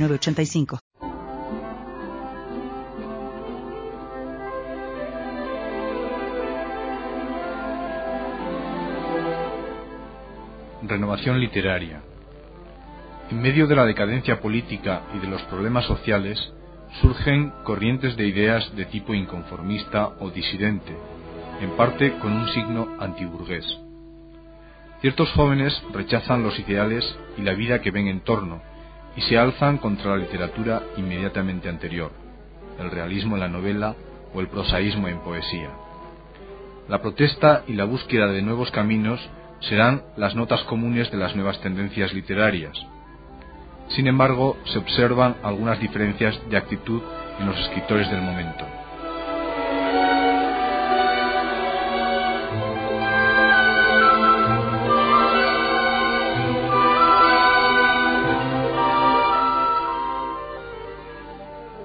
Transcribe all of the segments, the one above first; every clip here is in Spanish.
906985. Renovación literaria. En medio de la decadencia política y de los problemas sociales, surgen corrientes de ideas de tipo inconformista o disidente, en parte con un signo antiburgués. Ciertos jóvenes rechazan los ideales y la vida que ven en torno y se alzan contra la literatura inmediatamente anterior, el realismo en la novela o el prosaísmo en poesía. La protesta y la búsqueda de nuevos caminos serán las notas comunes de las nuevas tendencias literarias. Sin embargo, se observan algunas diferencias de actitud en los escritores del momento.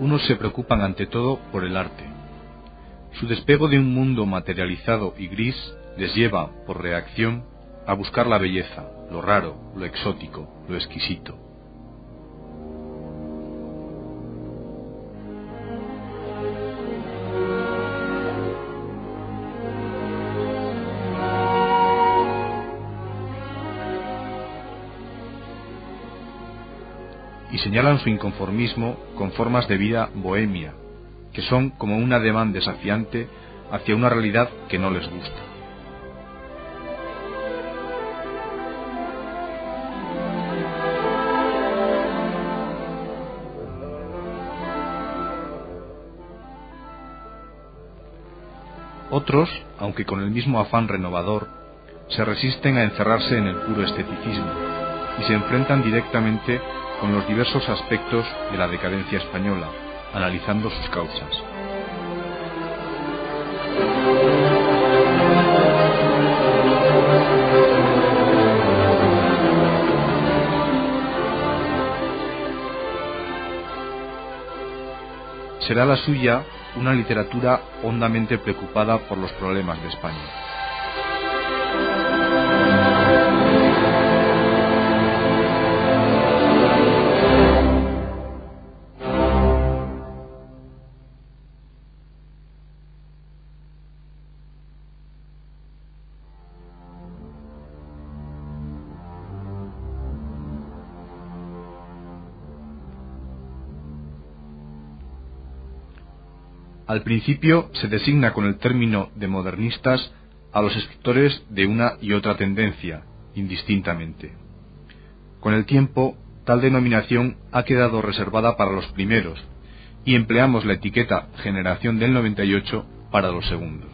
Unos se preocupan ante todo por el arte. Su despego de un mundo materializado y gris les lleva, por reacción, a buscar la belleza, lo raro, lo exótico, lo exquisito. Señalan su inconformismo con formas de vida bohemia, que son como un ademán desafiante hacia una realidad que no les gusta. Otros, aunque con el mismo afán renovador, se resisten a encerrarse en el puro esteticismo y se enfrentan directamente con los diversos aspectos de la decadencia española, analizando sus causas. Será la suya una literatura hondamente preocupada por los problemas de España. Al principio se designa con el término de modernistas a los escritores de una y otra tendencia, indistintamente. Con el tiempo, tal denominación ha quedado reservada para los primeros, y empleamos la etiqueta generación del 98 para los segundos.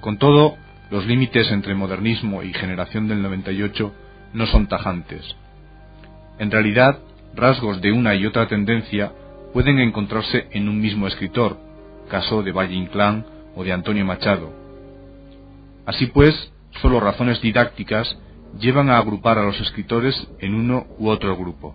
Con todo, los límites entre modernismo y generación del 98 no son tajantes. En realidad, rasgos de una y otra tendencia pueden encontrarse en un mismo escritor, caso de Valle Inclán o de Antonio Machado. Así pues, solo razones didácticas llevan a agrupar a los escritores en uno u otro grupo.